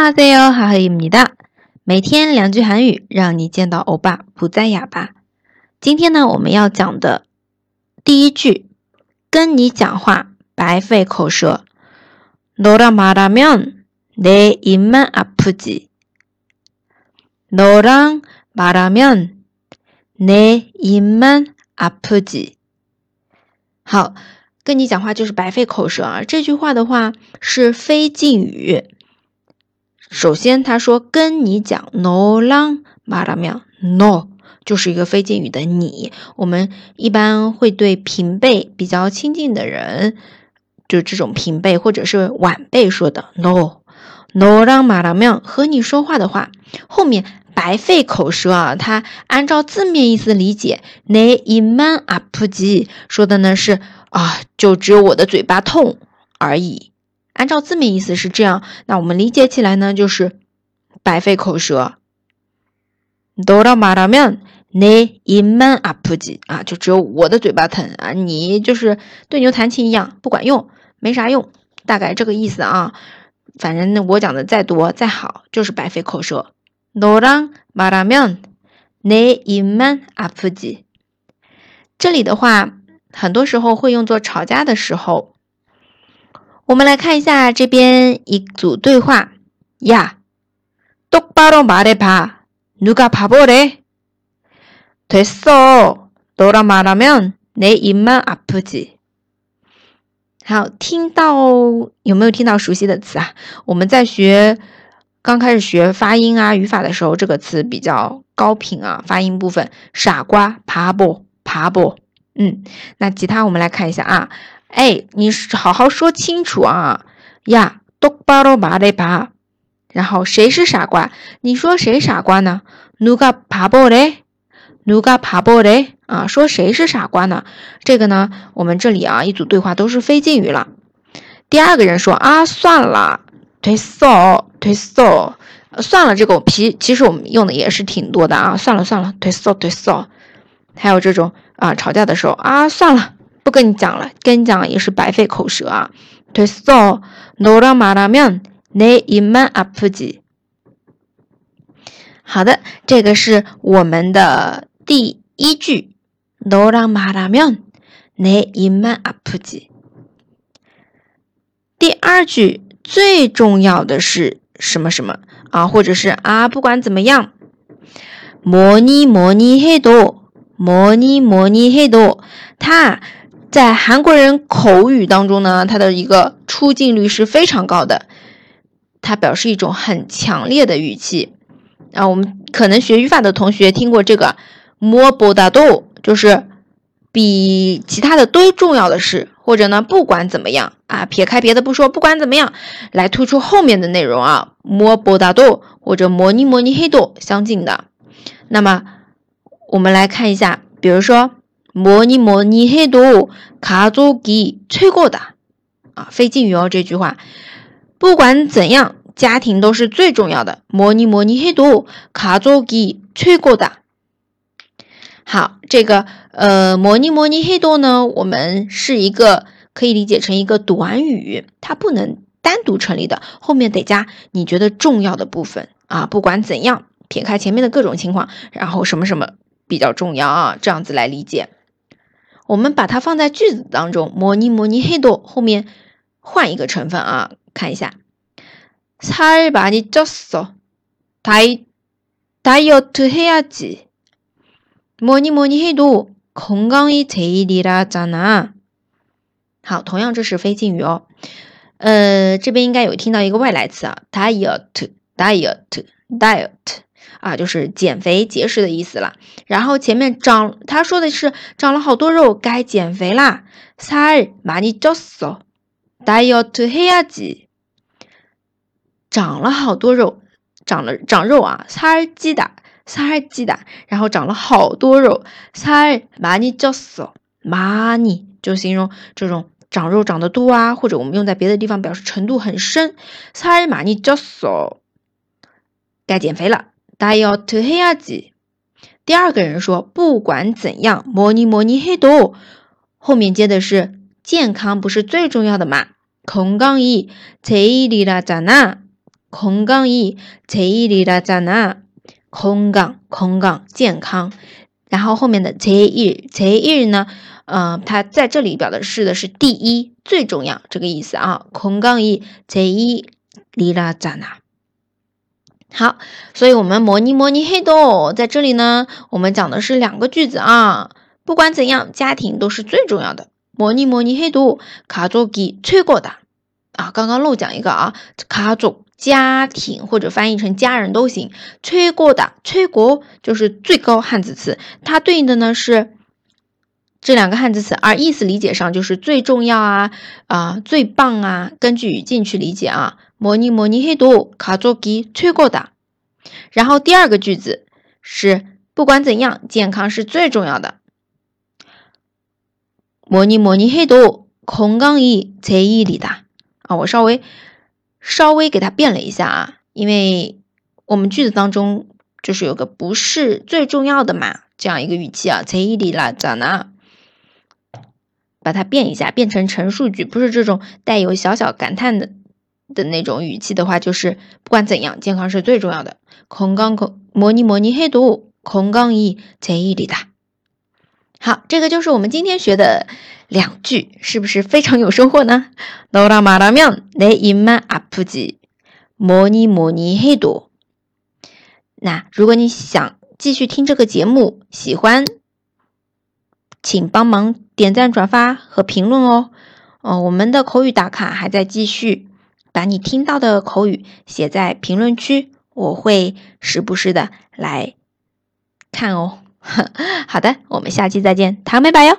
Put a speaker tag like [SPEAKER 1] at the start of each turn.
[SPEAKER 1] 안녕하세요，하입니 다。 每天两句韩语，让你见到欧巴不再哑巴。今天呢，我们要讲的第一句，跟你讲话白费口舌。너랑말하면내입만아프지너랑말하면내입만아프 지。 好，跟你讲话就是白费口舌啊。这句话的话是非敬语。 首先，他说跟你讲，no lang ma la miao，no 就是一个非敬语的你。我们一般会对平辈比较亲近的人，就这种平辈或者是晚辈说的，no，no lang ma la miao，和你说话的话，后面白费口舌啊。他按照字面意思理解，ne iman apuji 说的呢是啊，就只有我的嘴巴痛而已。按照字面意思是这样，那我们理解起来呢，就是白费口舌。多到马拉面，你一满阿普吉啊，就只有我的嘴巴疼啊，你就是对牛弹琴一样不管用，没啥用，大概这个意思啊。反正我讲的再多再好，就是白费口舌。多到马拉面，你一满阿普吉。这里的话，很多时候会用作吵架的时候。我们来看一下这边一组对话呀。똑바로말해봐누가바보래됐어너랑말하면내입만아프지好，听到有没有听到熟悉的词啊？我们在学刚开始学发音啊语法的时候，这个词比较高频啊，发音部分傻瓜爬不爬不，嗯，那其他我们来看一下啊。 哎，你好好说清楚啊！呀，똑바로말해 봐。 然后谁是傻瓜？你说谁傻瓜呢？누가바보 래？ 누가바보 래？ 啊，说谁是傻瓜呢？这个呢，我们这里啊一组对话都是非敬语了。第二个人说啊，算了，됐 어， 됐 어， 算了，这个皮其实我们用的也是挺多的啊。算了算了，됐어 됐 어。 还有这种啊，吵架的时候啊，算了。 不跟你讲了，跟你讲也是白费口舌啊。对，so no la ma la mian ne iman apuji。好的，这个是我们的第一句，no la ma la mian ne iman apuji。第二句最重要的是什么什么啊？或者是啊，不管怎么样，模拟模拟黑多，模拟模拟黑多，他。在韩国人口语当中呢，它的一个出镜率是非常高的，它表示一种很强烈的语气。啊，我们可能学语法的同学听过这个 more b o d 就是比其他的都重要的是，或者呢，不管怎么样啊，撇开别的不说，不管怎么样，来突出后面的内容啊，more b o d 或者模拟模拟黑度相近的。那么我们来看一下，比如说。뭐니뭐니해도가족이최고 다， 啊，非敬语哦。这句话，不管怎样，家庭都是最重要的。뭐니뭐니해도가족이최고 다。 好，这个呃，뭐니뭐니해도呢，我们是一个可以理解成一个短语，它不能单独成立的，后面得加你觉得重要的部分啊。不管怎样，撇开前面的各种情况，然后什么什么比较重要啊，这样子来理解。 我们把它放在句子当中，模拟模拟黑多后面换一个成分啊，看一下，살많이쪘 어， 다이다이어트해야 지， 模拟模拟黑多건강이제일이라잖 아。 好，同样这是非敬语哦，呃，这边应该有听到一个外来词啊，diet，diet，diet。 啊，就是减肥节食的意思了。然后前面长，他说的是长了好多肉，该减肥啦。살많이쪘 어， 다이어트해야 지。 长了好多肉，长了长肉啊，살찌 다， 살찌 다。 然后长了好多肉，살많이쪘 어， 많이就形容这种长肉长得多啊，或者我们用在别的地方表示程度很深。살많이쪘 어， 该减肥了。 다이어트해야 지。 第二个人说，不管怎样，뭐니뭐니해 도， 后面接的是健康不是最重要的嘛？건강이제일이라잖 아。 건강이제일이라잖 아。 건강 건강健康。然后后面的제일제일呢，呃，它在这里表的是的是第一最重要这个意思啊。건강이제일이라잖 아。 好，所以我们模拟模拟黑洞，在这里呢，我们讲的是两个句子啊。不管怎样，家庭都是最重要的。模拟模拟黑洞，卡祖给吹过的啊。刚刚漏讲一个啊，卡祖家庭或者翻译成家人都行。吹过的吹过就是最高汉字词，它对应的呢是这两个汉字词，而意思理解上就是最重要啊啊、最棒啊，根据语境去理解啊。模拟模拟黑多卡座机吹过的。然后第二个句子是不管怎样，健康是最重要的。模拟模拟黑多空杠一在一里的啊，我稍微稍微给它变了一下啊，因为我们句子当中就是有个不是最重要的嘛。这样一个语气啊，才一里啦，咋呢？把它变一下，变成陈述句，不是这种带有小小感叹的的那种语气的话，就是不管怎样，健康是最重要的。건강건뭐니뭐니해도건강이제일이 다。 好，这个就是我们今天学的两句，是不是非常有收获呢？너라말하면내입만아프지뭐니뭐니해 도。 那如果你想继续听这个节目，喜欢， 请帮忙点赞、转发和评论哦。哦，我们的口语打卡还在继续，把你听到的口语写在评论区，我会时不时的来看哦。好的，我们下期再见，糖美白哟。